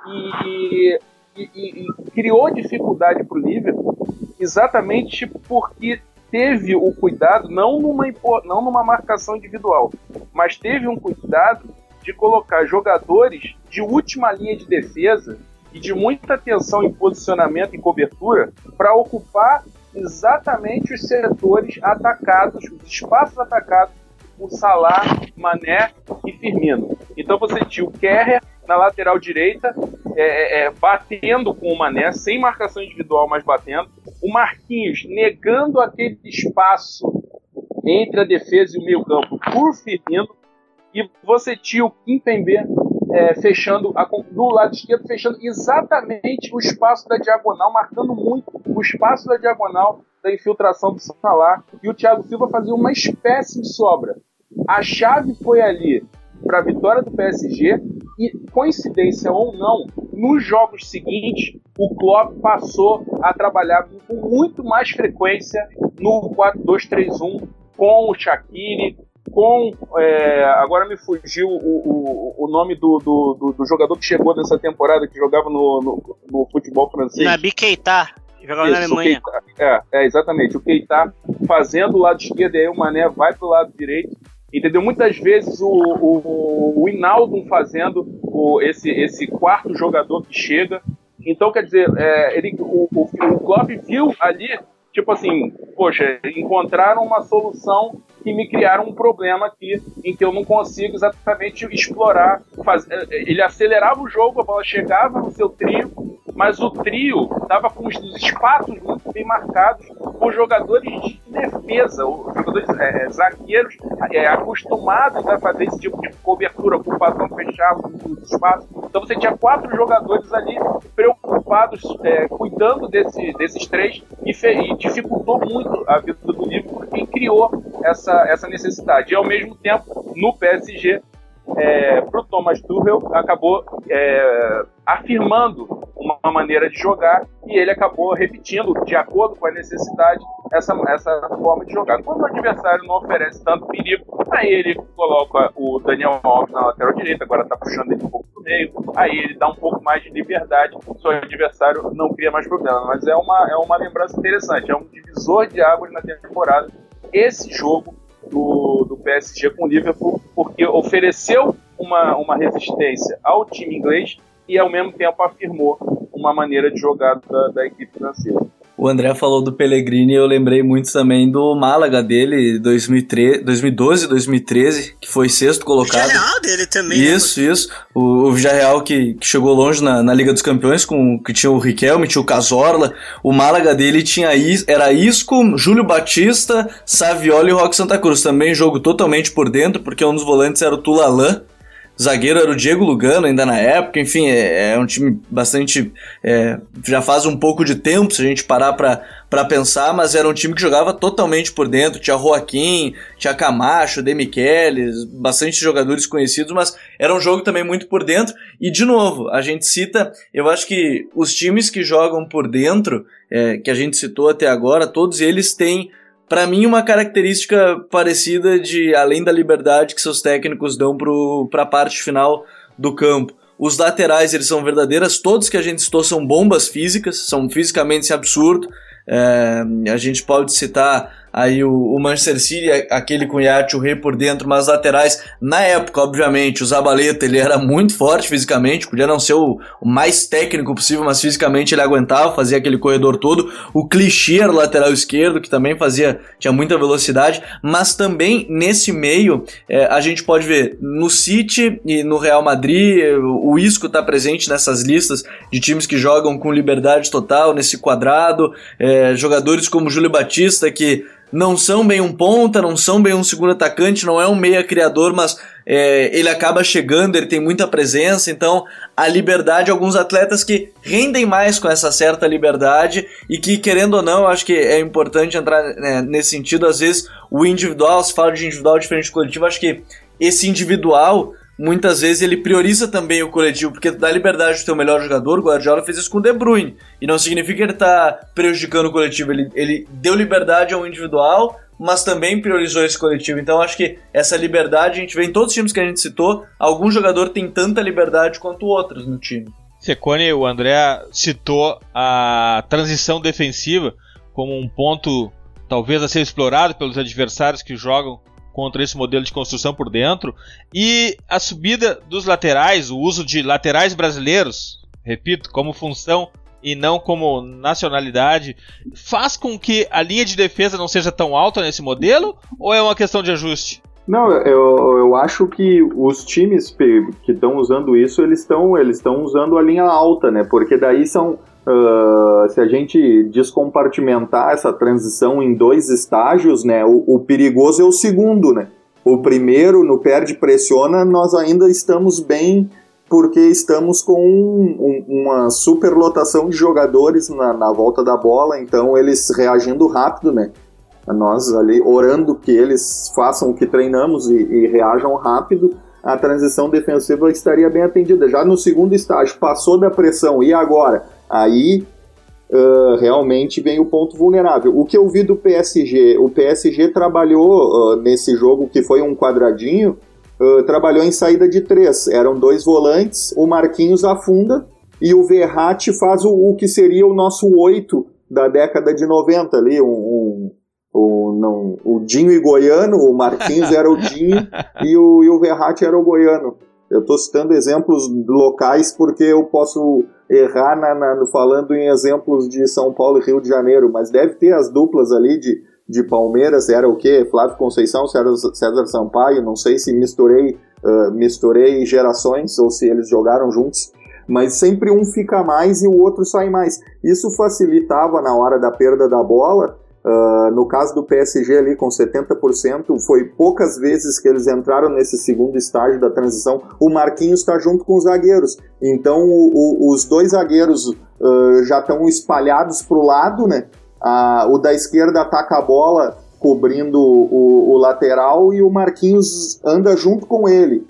e, e, e criou dificuldade para o Liverpool exatamente porque teve o cuidado, não numa, não numa marcação individual, mas teve um cuidado de colocar jogadores de última linha de defesa e de muita atenção em posicionamento e cobertura para ocupar exatamente os setores atacados, os espaços atacados por Salah, Mané e Firmino. Então você tinha o Kerrer na lateral direita, é, é, é, batendo com o Mané, sem marcação individual, mas batendo. O Marquinhos negando aquele espaço entre a defesa e o meio campo por Firmino. e você tinha o Kimpembe é, fechando a, do lado esquerdo, fechando exatamente o espaço da diagonal, marcando muito o espaço da diagonal da infiltração do Salah, e o Thiago Silva fazia uma espécie de sobra. A chave foi ali para a vitória do PSG e, coincidência ou não, nos jogos seguintes, o Klopp passou a trabalhar com muito mais frequência no 4-2-3-1 com o Shaqiri, com. É, agora me fugiu o, o, o nome do, do, do, jogador que chegou nessa temporada, que jogava no, no, no futebol francês. Nabi Keita, jogava Isso, na Alemanha. é, é, exatamente. O Keita fazendo o lado esquerdo e aí o Mané vai pro lado direito. Entendeu? Muitas vezes o, o, o Inaldo fazendo o, esse, esse quarto jogador que chega. Então, quer dizer, é, ele, o, o, o Klopp viu ali tipo assim, poxa, encontraram uma solução que me criaram um problema aqui em que eu não consigo exatamente explorar. Fazer. Ele acelerava o jogo, a bola chegava no seu trio, mas o trio estava com os espaços muito bem marcados por jogadores de defesa, jogadores é, é, zagueiros é, acostumados a fazer esse tipo de cobertura, ocupação fechada dos espaços. Então você tinha quatro jogadores ali preocupados, é, cuidando desse, desses três e, e, dificultou muito a vida do Liverpool porque criou essa, essa necessidade. E ao mesmo tempo, no PSG, é, para o Thomas Tuchel acabou é, afirmando uma maneira de jogar e ele acabou repetindo, de acordo com a necessidade, essa, essa forma de jogar. Quando o adversário não oferece tanto perigo, aí ele coloca o Daniel Alves na lateral direita, agora está puxando ele um pouco do meio, aí ele dá um pouco mais de liberdade, o adversário não cria mais problema. Mas é uma, é uma lembrança interessante, é um divisor de águas na temporada. Esse jogo do, do PSG com o Liverpool, porque ofereceu uma, uma resistência ao time inglês e ao mesmo tempo afirmou uma maneira de jogar da, da equipe francesa. O André falou do Pellegrini e eu lembrei muito também do Málaga dele, 2013, 2012, 2013, que foi sexto colocado. O Villarreal dele também. Né, isso, né? isso. O, o Villarreal que, que chegou longe na, na, Liga dos Campeões, com que tinha o Riquelme, tinha o Casorla. O Málaga dele tinha era Isco, Júlio Batista, Saviola e Roque Santa Cruz. Também jogo totalmente por dentro, porque um dos volantes era o Tulalan zagueiro era o Diego Lugano, ainda na época. Enfim, é, é um time bastante. É, já faz um pouco de tempo, se a gente parar para pensar, mas era um time que jogava totalmente por dentro. Tinha Joaquim, tinha Camacho, Demichelis, bastante jogadores conhecidos, mas era um jogo também muito por dentro. E, de novo, a gente cita, eu acho que os times que jogam por dentro, é, que a gente citou até agora, todos eles têm para mim, uma característica parecida de, além da liberdade que seus técnicos dão para a parte final do campo. Os laterais, eles são verdadeiras, todos que a gente citou são bombas físicas, são fisicamente absurdo. É, a gente pode citar aí o, o, Manchester City, aquele com o Rei por dentro, mas laterais, na época, obviamente, o Zabaleta, ele era muito forte fisicamente, podia não ser o, o, mais técnico possível, mas fisicamente ele aguentava, fazia aquele corredor todo. O Clichê era o lateral esquerdo, que também fazia, tinha muita velocidade, mas também nesse meio, é, a gente pode ver no City e no Real Madrid, o Isco está presente nessas listas de times que jogam com liberdade total, nesse quadrado, é, jogadores como Júlio Batista, que não são bem um ponta, não são bem um segundo atacante, não é um meia criador, mas é, ele acaba chegando, ele tem muita presença, então a liberdade, alguns atletas que rendem mais com essa certa liberdade e que, querendo ou não, acho que é importante entrar né, nesse sentido, às vezes o individual, se fala de individual diferente do coletivo, acho que esse individual muitas vezes ele prioriza também o coletivo, porque dá liberdade do teu melhor jogador, o Guardiola fez isso com o De Bruyne, e não significa que ele está prejudicando o coletivo, ele, ele deu liberdade ao individual, mas também priorizou esse coletivo. Então acho que essa liberdade a gente vê em todos os times que a gente citou, algum jogador tem tanta liberdade quanto outros no time. Secone, o André citou a transição defensiva como um ponto talvez a ser explorado pelos adversários que jogam contra esse modelo de construção por dentro. E a subida dos laterais, o uso de laterais brasileiros, repito, como função e não como nacionalidade, faz com que a linha de defesa não seja tão alta nesse modelo ou é uma questão de ajuste? Não, eu, eu acho que os times que estão usando isso, eles estão eles usando a linha alta, né? Porque daí são Uh, se a gente descompartimentar essa transição em dois estágios, né, o, o, perigoso é o segundo, né? o primeiro, no perde pressiona, nós ainda estamos bem porque estamos com um, um, uma superlotação de jogadores na, na, volta da bola, então eles reagindo rápido, né? Nós ali orando que eles façam o que treinamos e, e reajam rápido, a transição defensiva estaria bem atendida. Já no segundo estágio, passou da pressão, e agora? Aí Uh, realmente vem o ponto vulnerável. O que eu vi do PSG, o PSG trabalhou uh, nesse jogo que foi um quadradinho, uh, trabalhou em saída de três. Eram dois volantes, o Marquinhos afunda e o Verratti faz o, o que seria o nosso oito da década de 90 ali, um, um, um não, o Dinho e Goiano, o Marquinhos era o Dinho e o, e o Verratti era o Goiano. Eu estou citando exemplos locais porque eu posso errar na, na, falando em exemplos de São Paulo e Rio de Janeiro, mas deve ter as duplas ali de, de Palmeiras, era o quê? Flávio Conceição, César, César Sampaio, não sei se misturei, uh, misturei gerações ou se eles jogaram juntos, mas sempre um fica mais e o outro sai mais. Isso facilitava na hora da perda da bola, Uh, no caso do PSG ali com 70%, foi poucas vezes que eles entraram nesse segundo estágio da transição. O Marquinhos está junto com os zagueiros. Então o, o, os dois zagueiros uh, já estão espalhados para o lado, né? Uh, o da esquerda ataca a bola cobrindo o, o lateral e o Marquinhos anda junto com ele.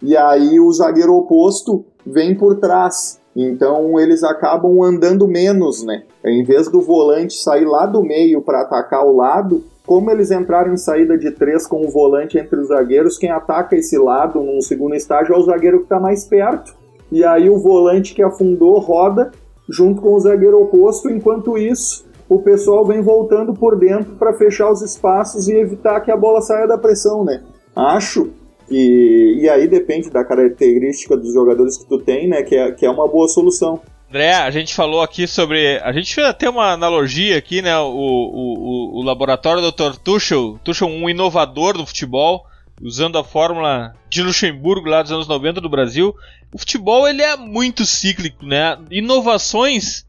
E aí o zagueiro oposto vem por trás. Então eles acabam andando menos, né? Em vez do volante sair lá do meio para atacar o lado, como eles entraram em saída de três com o volante entre os zagueiros, quem ataca esse lado num segundo estágio é o zagueiro que está mais perto. E aí o volante que afundou roda junto com o zagueiro oposto, enquanto isso o pessoal vem voltando por dentro para fechar os espaços e evitar que a bola saia da pressão, né? Acho e, e aí depende da característica dos jogadores que tu tem, né? Que é, que é uma boa solução. André, a gente falou aqui sobre. A gente fez até uma analogia aqui, né? O, o, o, laboratório do Dr. Tuchel, Tuchel, um inovador do futebol, usando a fórmula de Luxemburgo lá dos anos 90 do Brasil. O futebol ele é muito cíclico, né? Inovações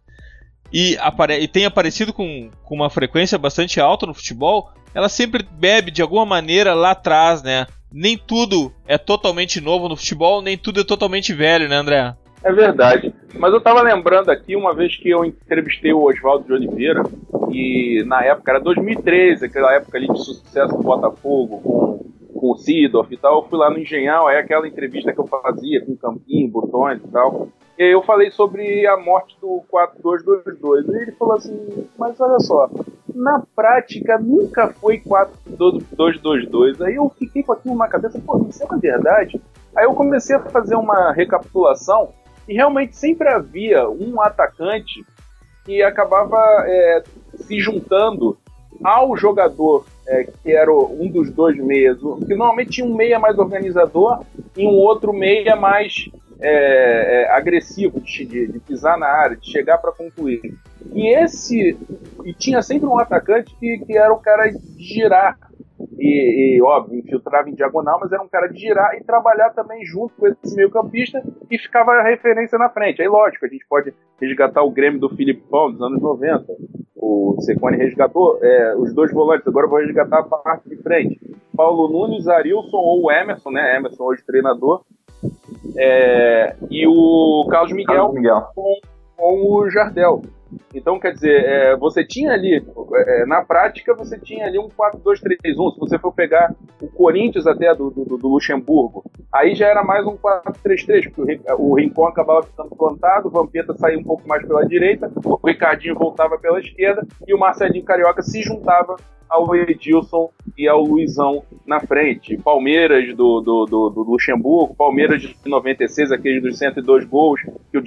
e, apare... e tem aparecido com, com uma frequência bastante alta no futebol. Ela sempre bebe de alguma maneira lá atrás, né? Nem tudo é totalmente novo no futebol, nem tudo é totalmente velho, né, André? É verdade. Mas eu tava lembrando aqui, uma vez que eu entrevistei o Oswaldo de Oliveira, e na época, era 2013, aquela época ali de sucesso do Botafogo, com, com o Sidorf e tal, eu fui lá no Engenhal, aí aquela entrevista que eu fazia com Campinho, Botões e tal, e aí eu falei sobre a morte do 4222, e ele falou assim, mas olha só, na prática nunca foi 4-2-2-2. Aí eu fiquei com aquilo na cabeça, pô, isso é uma verdade? Aí eu comecei a fazer uma recapitulação e realmente sempre havia um atacante que acabava é, se juntando ao jogador é, que era um dos dois meias, que normalmente tinha um meia mais organizador e um outro meia mais é, é, agressivo de, de, de, pisar na área, de chegar para concluir. E esse. E tinha sempre um atacante que, que era o cara de girar. E, e, óbvio, infiltrava em diagonal, mas era um cara de girar e trabalhar também junto com esse meio-campista e ficava a referência na frente. Aí, lógico, a gente pode resgatar o Grêmio do Filipão dos anos 90. O Secone resgatou é, os dois volantes, agora vou resgatar a parte de frente. Paulo Nunes, Arilson ou Emerson, né? Emerson hoje treinador, é, e o Carlos Miguel, Carlos Miguel. Com, com o Jardel. Então, quer dizer, é, você tinha ali, é, na prática, você tinha ali um 4-2-3-1. Se você for pegar o Corinthians até do, do, do Luxemburgo, aí já era mais um 4-3-3, porque o, Rincon acabava ficando plantado, o Vampeta saía um pouco mais pela direita, o Ricardinho voltava pela esquerda e o Marcelinho Carioca se juntava ao Edilson e ao Luizão na frente. Palmeiras do, do, do, do Luxemburgo, Palmeiras de 96, aquele dos 102 gols. Que o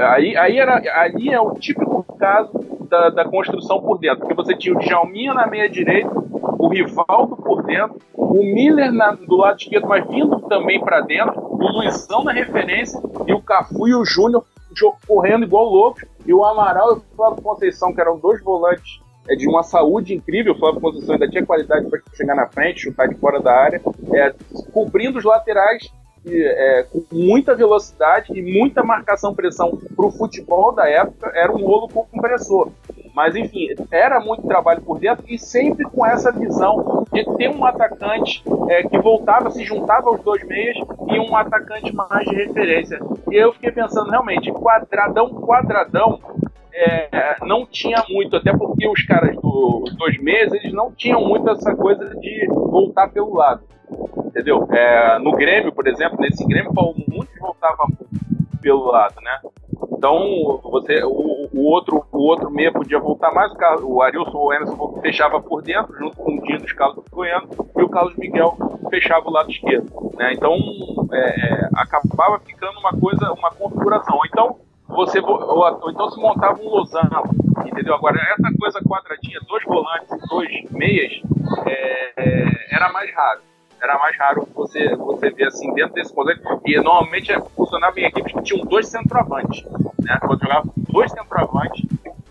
aí, aí era, ali é o típico caso da, da construção por dentro, porque você tinha o Djalminha na meia direita, o Rivaldo por dentro, o Miller na, do lado esquerdo, mas vindo também para dentro, o Luizão na referência e o Cafu e o Júnior correndo igual loucos, e o Amaral e o Flávio Conceição, que eram dois volantes é de uma saúde incrível. O Flávio Conceição ainda tinha qualidade para chegar na frente, chutar de fora da área, é, cobrindo os laterais é, com muita velocidade e muita marcação-pressão para o futebol da época, era um rolo compressor. Mas enfim, era muito trabalho por dentro e sempre com essa visão de ter um atacante é, que voltava, se juntava aos dois meias e um atacante mais de referência. E eu fiquei pensando, realmente, quadradão, quadradão, é, não tinha muito, até porque os caras dos dois meses, eles não tinham muito essa coisa de voltar pelo lado. Entendeu? É, no Grêmio, por exemplo, nesse Grêmio, muitos voltavam pelo lado, né? Então, você, o, o, outro, o outro meia podia voltar mais, o, o Arilson ou o Emerson fechava por dentro, junto com o Dinho dos Carlos Goiano, e o Carlos Miguel fechava o lado esquerdo. Né? Então, é, é, acabava ficando uma coisa, uma configuração. Então, você ou, ou, então se montava um losango, entendeu? Agora, essa coisa quadradinha, dois volantes e dois meias, é, é era mais raro era mais raro você, você ver assim dentro desse modelo. E normalmente é, funcionava em equipes que tinham dois centroavantes. Né? Quando jogava dois centroavantes,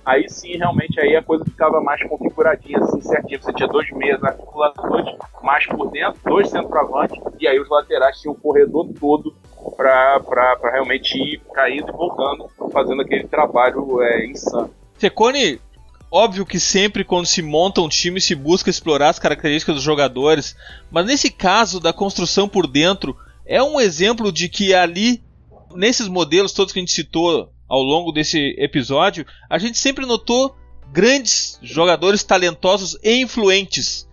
aí sim realmente aí a coisa ficava mais configuradinha, assim, certinho. Você tinha dois meias articuladores mais por dentro, dois centroavantes, e aí os laterais tinham o corredor todo para realmente ir caindo e voltando, fazendo aquele trabalho é, insano. Secone Óbvio que sempre quando se monta um time se busca explorar as características dos jogadores, mas nesse caso da construção por dentro é um exemplo de que ali nesses modelos todos que a gente citou ao longo desse episódio, a gente sempre notou grandes jogadores talentosos e influentes.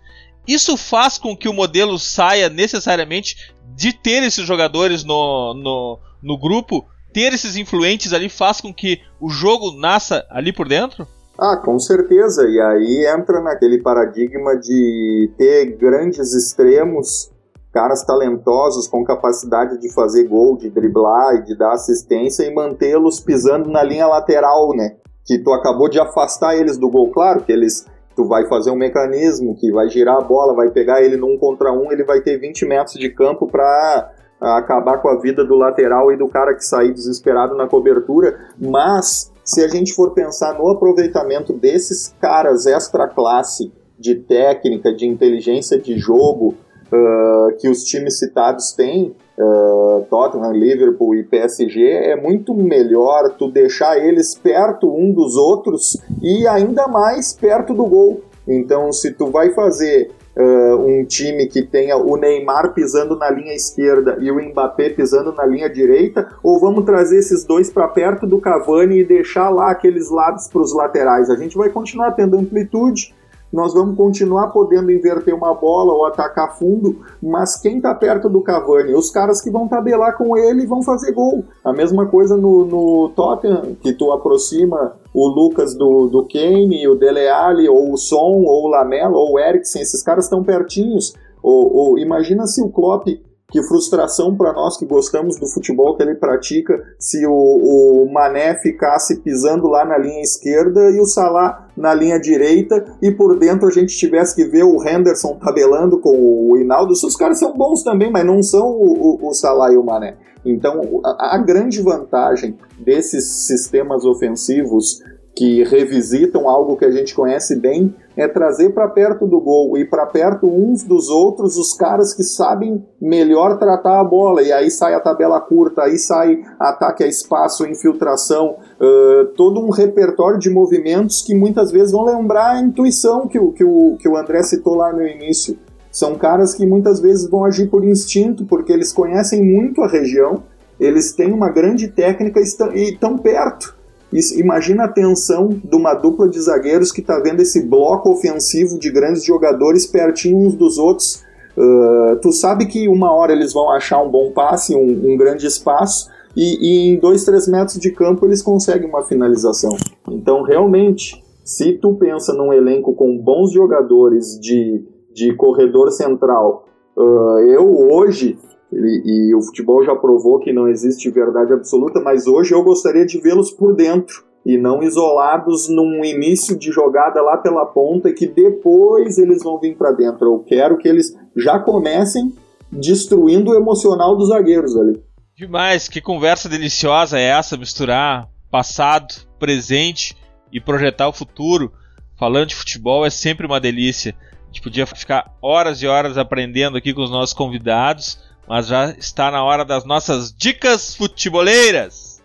Isso faz com que o modelo saia necessariamente de ter esses jogadores no, no, no grupo, ter esses influentes ali faz com que o jogo nasça ali por dentro? Ah, com certeza. E aí entra naquele paradigma de ter grandes extremos, caras talentosos com capacidade de fazer gol, de driblar e de dar assistência e mantê-los pisando na linha lateral, né? Que tu acabou de afastar eles do gol, claro que eles tu vai fazer um mecanismo que vai girar a bola, vai pegar ele num contra um, ele vai ter 20 metros de campo para acabar com a vida do lateral e do cara que sair desesperado na cobertura, mas se a gente for pensar no aproveitamento desses caras extra classe de técnica, de inteligência de jogo uh, que os times citados têm, uh, Tottenham, Liverpool e PSG, é muito melhor tu deixar eles perto um dos outros e ainda mais perto do gol. Então, se tu vai fazer uh, um time que tenha o Neymar pisando na linha esquerda e o Mbappé pisando na linha direita, ou vamos trazer esses dois para perto do Cavani e deixar lá aqueles lados para os laterais? A gente vai continuar tendo amplitude, nós vamos continuar podendo inverter uma bola ou atacar fundo, mas quem está perto do Cavani? Os caras que vão tabelar com ele vão fazer gol. A mesma coisa no, no Tottenham, que tu aproxima o Lucas do, do Kane, o Dele Alli, ou o Son, ou o Lamela, ou o Eriksen, esses caras estão pertinhos. Ou, ou, imagina se o Klopp que frustração para nós que gostamos do futebol que ele pratica se o, o, Mané ficasse pisando lá na linha esquerda e o Salah na linha direita e por dentro a gente tivesse que ver o Henderson tabelando com o Hinaldo. Os caras são bons também, mas não são o, o, o Salah e o Mané. Então a, a grande vantagem desses sistemas ofensivos que revisitam algo que a gente conhece bem, é trazer para perto do gol e para perto uns dos outros os caras que sabem melhor tratar a bola. E aí sai a tabela curta, aí sai ataque a espaço, infiltração, uh, todo um repertório de movimentos que muitas vezes vão lembrar a intuição que o, que o, que o André citou lá no início. São caras que muitas vezes vão agir por instinto, porque eles conhecem muito a região, eles têm uma grande técnica e estão perto imagina a tensão de uma dupla de zagueiros que está vendo esse bloco ofensivo de grandes jogadores pertinho uns dos outros. Uh, tu sabe que uma hora eles vão achar um bom passe, um, um grande espaço, e, e, em dois, três metros de campo eles conseguem uma finalização. Então, realmente, se tu pensa num elenco com bons jogadores de, de corredor central, uh, eu hoje e, e, o futebol já provou que não existe verdade absoluta, mas hoje eu gostaria de vê-los por dentro e não isolados num início de jogada lá pela ponta que depois eles vão vir para dentro. Eu quero que eles já comecem destruindo o emocional dos zagueiros ali. Demais, que conversa deliciosa é essa, misturar passado, presente e projetar o futuro. Falando de futebol é sempre uma delícia. A gente podia ficar horas e horas aprendendo aqui com os nossos convidados mas já está na hora das nossas dicas futeboleiras.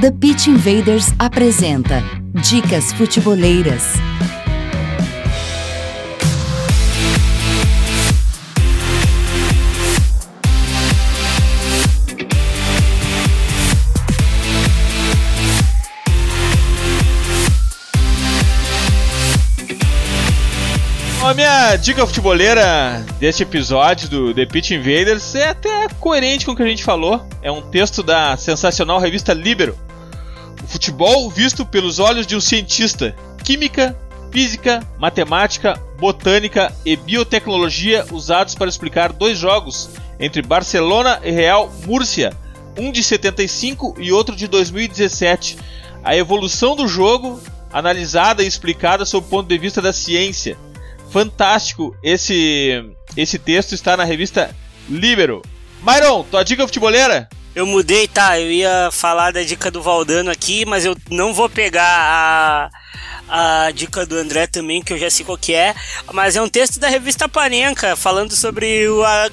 The Pitch Invaders apresenta Dicas Futeboleiras. A minha dica futeboleira deste episódio do The Pitch Invaders é até coerente com o que a gente falou. É um texto da sensacional revista Libero. O futebol visto pelos olhos de um cientista. Química, física, matemática, botânica e biotecnologia usados para explicar dois jogos entre Barcelona e Real Múrcia, um de 75 e outro de 2017. A evolução do jogo analisada e explicada sob o ponto de vista da ciência fantástico. Esse esse texto está na revista Libero. Myron, tua dica futeboleira? Eu mudei, tá? Eu ia falar da dica do Valdano aqui, mas eu não vou pegar a, a dica do André também, que eu já sei qual que é. Mas é um texto da revista Panenka, falando sobre o, a,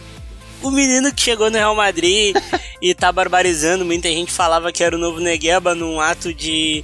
o menino que chegou no Real Madrid e tá barbarizando. Muita gente falava que era o novo Negueba num ato de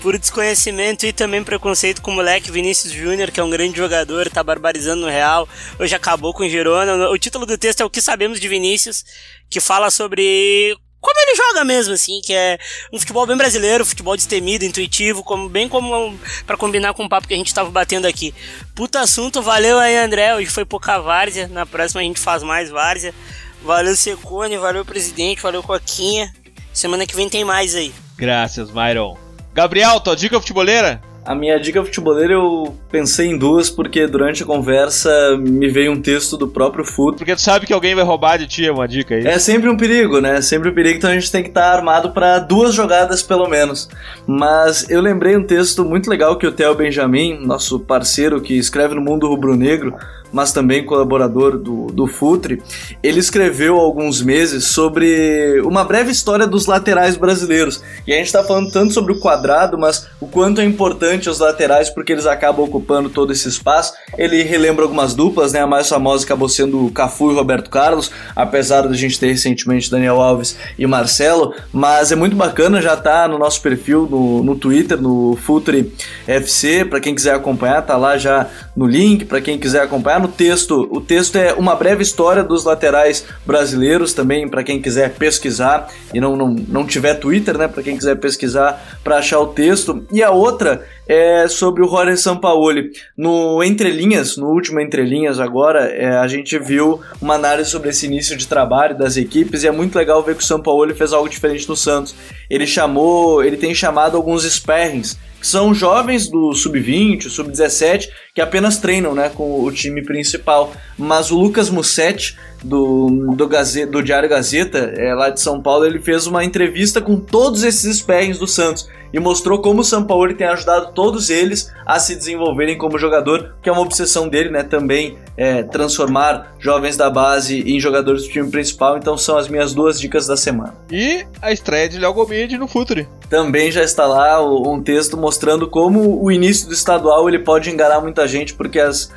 por desconhecimento e também preconceito com o moleque Vinícius Júnior, que é um grande jogador, tá barbarizando no Real, hoje acabou com o Girona. O título do texto é O que Sabemos de Vinícius, que fala sobre como ele joga mesmo, assim, que é um futebol bem brasileiro, futebol destemido, intuitivo, como, bem como para combinar com o papo que a gente tava batendo aqui. Puta assunto, valeu aí, André. Hoje foi pouca várzea, na próxima a gente faz mais várzea. Valeu, Secone, valeu, presidente, valeu, Coquinha. Semana que vem tem mais aí. Graças, Myron. Gabriel, tua dica futeboleira? A minha dica futeboleira eu pensei em duas porque durante a conversa me veio um texto do próprio Fut. Porque tu sabe que alguém vai roubar de ti uma dica aí. É sempre um perigo, né? Sempre um perigo, então a gente tem que estar armado para duas jogadas pelo menos. Mas eu lembrei um texto muito legal que o Theo Benjamin, nosso parceiro que escreve no Mundo Rubro Negro, mas também colaborador do, do Futre, ele escreveu há alguns meses sobre uma breve história dos laterais brasileiros. E a gente está falando tanto sobre o quadrado, mas o quanto é importante os laterais porque eles acabam ocupando todo esse espaço. Ele relembra algumas duplas, né? A mais famosa acabou sendo o Cafu e Roberto Carlos, apesar da gente ter recentemente Daniel Alves e Marcelo, mas é muito bacana, já tá no nosso perfil no, no Twitter, no Futre FC, para quem quiser acompanhar, tá lá já no link, para quem quiser acompanhar no texto. O texto é uma breve história dos laterais brasileiros também, para quem quiser pesquisar e não, não, não tiver Twitter, né? Para quem quiser pesquisar para achar o texto. E a outra é sobre o Jorge Sampaoli. No Entrelinhas, no último Entrelinhas agora, é, a gente viu uma análise sobre esse início de trabalho das equipes e é muito legal ver que o Sampaoli fez algo diferente no Santos. Ele chamou, ele tem chamado alguns sparrings que são jovens do sub-20, sub-17, que apenas treinam né, com o time principal. Mas o Lucas Mussetti, do, do, Gazeta, do Diário Gazeta, é, lá de São Paulo, ele fez uma entrevista com todos esses sparrings do Santos e mostrou como o São Paulo tem ajudado todos eles a se desenvolverem como jogador, que é uma obsessão dele, né? Também é, transformar jovens da base em jogadores do time principal. Então são as minhas duas dicas da semana. E a estreia de Léo Gomide no Futuri. Também já está lá um texto mostrando como o início do estadual ele pode enganar muita gente, porque as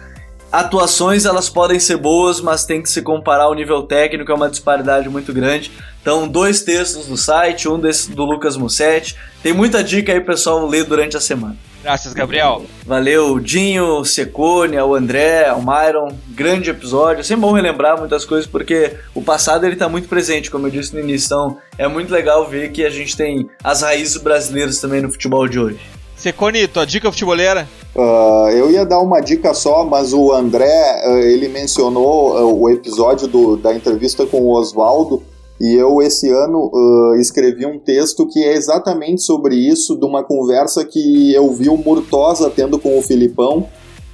atuações elas podem ser boas, mas tem que se comparar ao nível técnico, é uma disparidade muito grande. Então, dois textos no site, um desse do Lucas Mussetti. Tem muita dica aí, pessoal, ler durante a semana. Graças, Gabriel. Valeu, Dinho, Secone, ao André, ao Myron. Grande episódio. É sempre bom relembrar muitas coisas porque o passado ele tá muito presente, como eu disse no início. Então, é muito legal ver que a gente tem as raízes brasileiras também no futebol de hoje. Secone, tua dica futeboleira? Uh, eu ia dar uma dica só, mas o André, uh, ele mencionou uh, o episódio do, da entrevista com o Oswaldo, e eu esse ano escrevi um texto que é exatamente sobre isso, de uma conversa que eu vi o Murtosa tendo com o Filipão,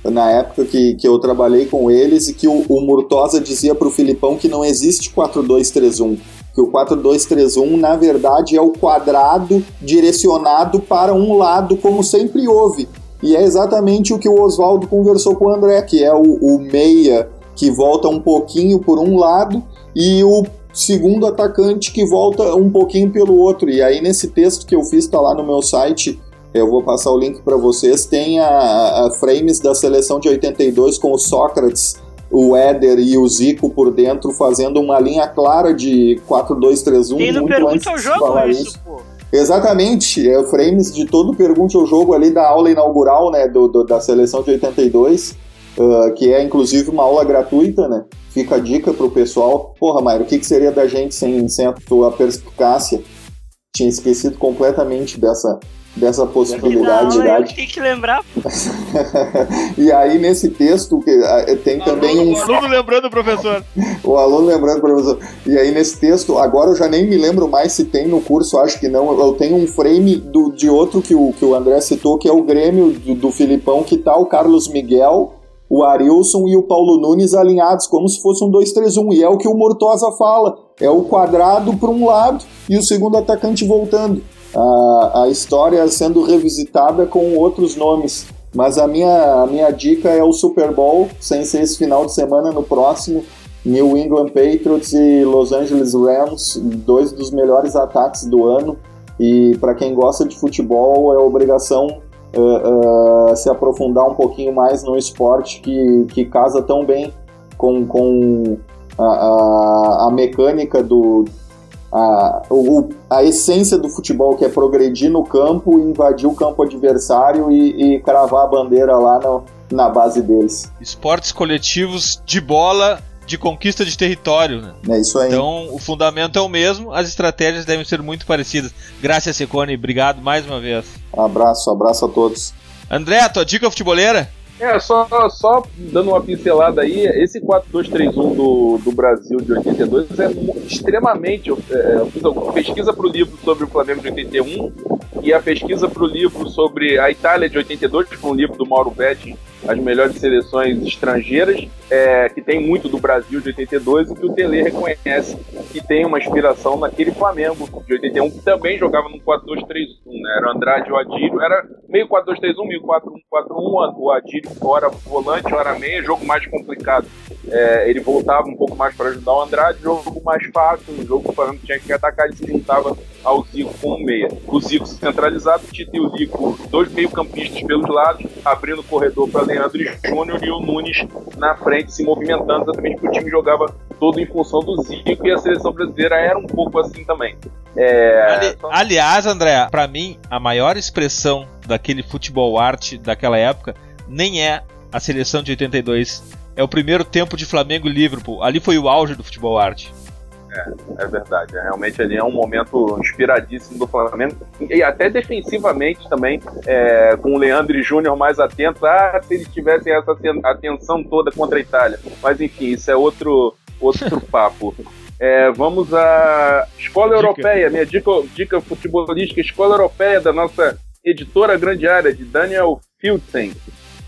na época que, que eu trabalhei com eles, e que o, o Murtosa dizia para o Filipão que não existe 4-2-3-1 que o 4231 na verdade é o quadrado direcionado para um lado, como sempre houve. E é exatamente o que o Oswaldo conversou com o André, que é o, o meia que volta um pouquinho por um lado e o segundo atacante que volta um pouquinho pelo outro. E aí nesse texto que eu fiz, está lá no meu site, eu vou passar o link para vocês, tem a, a frames da seleção de 82 com o Sócrates o Éder e o Zico por dentro fazendo uma linha clara de 4-2-3-1. E no Pergunte ao Jogo isso, isso, pô. Exatamente, é frames de todo Pergunte ao Jogo ali da aula inaugural, né, do, do da seleção de 82, uh, que é inclusive uma aula gratuita, né, fica a dica pro pessoal. Porra, Mairo, o que, que seria da gente sem, sem a tua perspicácia? Tinha esquecido completamente dessa, dessa possibilidade. Não, eu tenho que lembrar. e aí, nesse texto, que ah, tem também um. O aluno lembrando o professor. o aluno lembrando o professor. E aí, nesse texto, agora eu já nem me lembro mais se tem no curso, acho que não. Eu tenho um frame do, de outro que o, que o André citou, que é o Grêmio do, do Filipão, que tá o Carlos Miguel o Arilson e o Paulo Nunes alinhados como se fosse um 2-3-1. E é o que o Mortosa fala. É o quadrado para um lado e o segundo atacante voltando. A, a história sendo revisitada com outros nomes. Mas a minha, a minha dica é o Super Bowl, sem ser esse final de semana, no próximo. New England Patriots e Los Angeles Rams, dois dos melhores ataques do ano. E para quem gosta de futebol, é obrigação uh, uh, se aprofundar um pouquinho mais no esporte que, que casa tão bem com, com a, a, a mecânica do. A, o, a essência do futebol, que é progredir no campo, invadir o campo adversário e, e cravar a bandeira lá no, na base deles. Esportes coletivos de bola de conquista de território. Né? É isso aí. Então, o fundamento é o mesmo, as estratégias devem ser muito parecidas. Graças, Secone, obrigado mais uma vez. abraço, abraço a todos. André, tua dica futeboleira? É, só, só dando uma pincelada aí, esse 4-2-3-1 do, do Brasil de 82 é extremamente. É, eu fiz alguma pesquisa para o livro sobre o Flamengo de 81 e a pesquisa para o livro sobre a Itália de 82, que foi um livro do Mauro Betti, as melhores seleções estrangeiras, é, que tem muito do Brasil de 82 e que o Tele reconhece que tem uma inspiração naquele Flamengo de 81, que também jogava no 4-2-3-1, né? Era Andrade e o Adílio, era meio 4-2-3-1, meio 4-1-4-1, o Adílio hora volante, hora meia, jogo mais complicado. É, ele voltava um pouco mais para ajudar o Andrade, jogo mais fácil, um jogo que o Flamengo tinha que atacar, ele se juntava ao Zico com o meia. O Zico centralizado, o Tito e o Zico, dois meio-campistas pelos lados, abrindo o corredor para Leandro Júnior e o Nunes na frente, se movimentando exatamente porque o time jogava todo em função do Zico e a seleção brasileira era um pouco assim também. É... Ali, aliás, André, para mim, a maior expressão daquele futebol arte daquela época nem é a seleção de 82. É o primeiro tempo de Flamengo e Liverpool. Ali foi o auge do futebol arte. É, é verdade. É, realmente ali é um momento inspiradíssimo do Flamengo. E até defensivamente também, é, com o Leandro Júnior mais atentos. Ah, se eles tivessem essa atenção toda contra a Itália. Mas enfim, isso é outro, outro papo. É, vamos à Escola dica. Europeia, minha dica, dica futebolística, Escola Europeia da nossa editora Grande Área, de Daniel Fieldsen.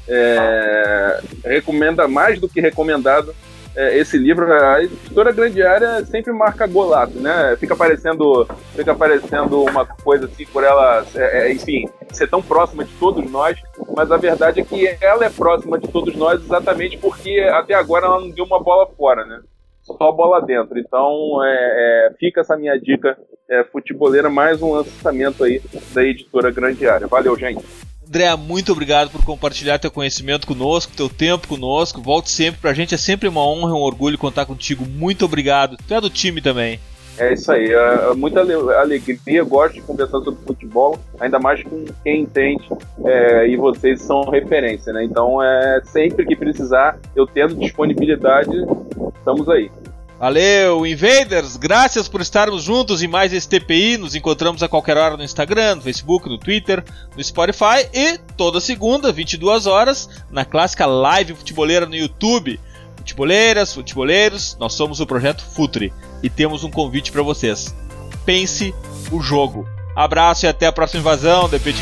É, recomenda mais do que recomendado é, esse livro, a editora Grande Área sempre marca golaço, né? Fica parecendo, fica parecendo uma coisa assim por ela, é, é, enfim, ser tão próxima de todos nós, mas a verdade é que ela é próxima de todos nós exatamente porque até agora ela não deu uma bola fora, né? Só bola dentro. Então, é, é, fica essa minha dica é, futeboleira, mais um lançamento aí da editora Grande Área. Valeu, gente! André, muito obrigado por compartilhar teu conhecimento conosco, teu tempo conosco. Volte sempre, pra gente é sempre uma honra e um orgulho contar contigo. Muito obrigado. Tu é do time também. É isso aí, é, é muita alegria, gosto de conversar sobre futebol, ainda mais com quem entende é, e vocês são referência, né? Então, é, sempre que precisar, eu tendo disponibilidade, estamos aí. Valeu, Invaders! Graças por estarmos juntos em mais esse TPI. Nos encontramos a qualquer hora no Instagram, no Facebook, no Twitter, no Spotify e toda segunda, 22 horas, na clássica live futeboleira no YouTube. Futeboleiras, futeboleiros, nós somos o projeto Futre e temos um convite para vocês. Pense o jogo. Abraço e até a próxima invasão, The Pit.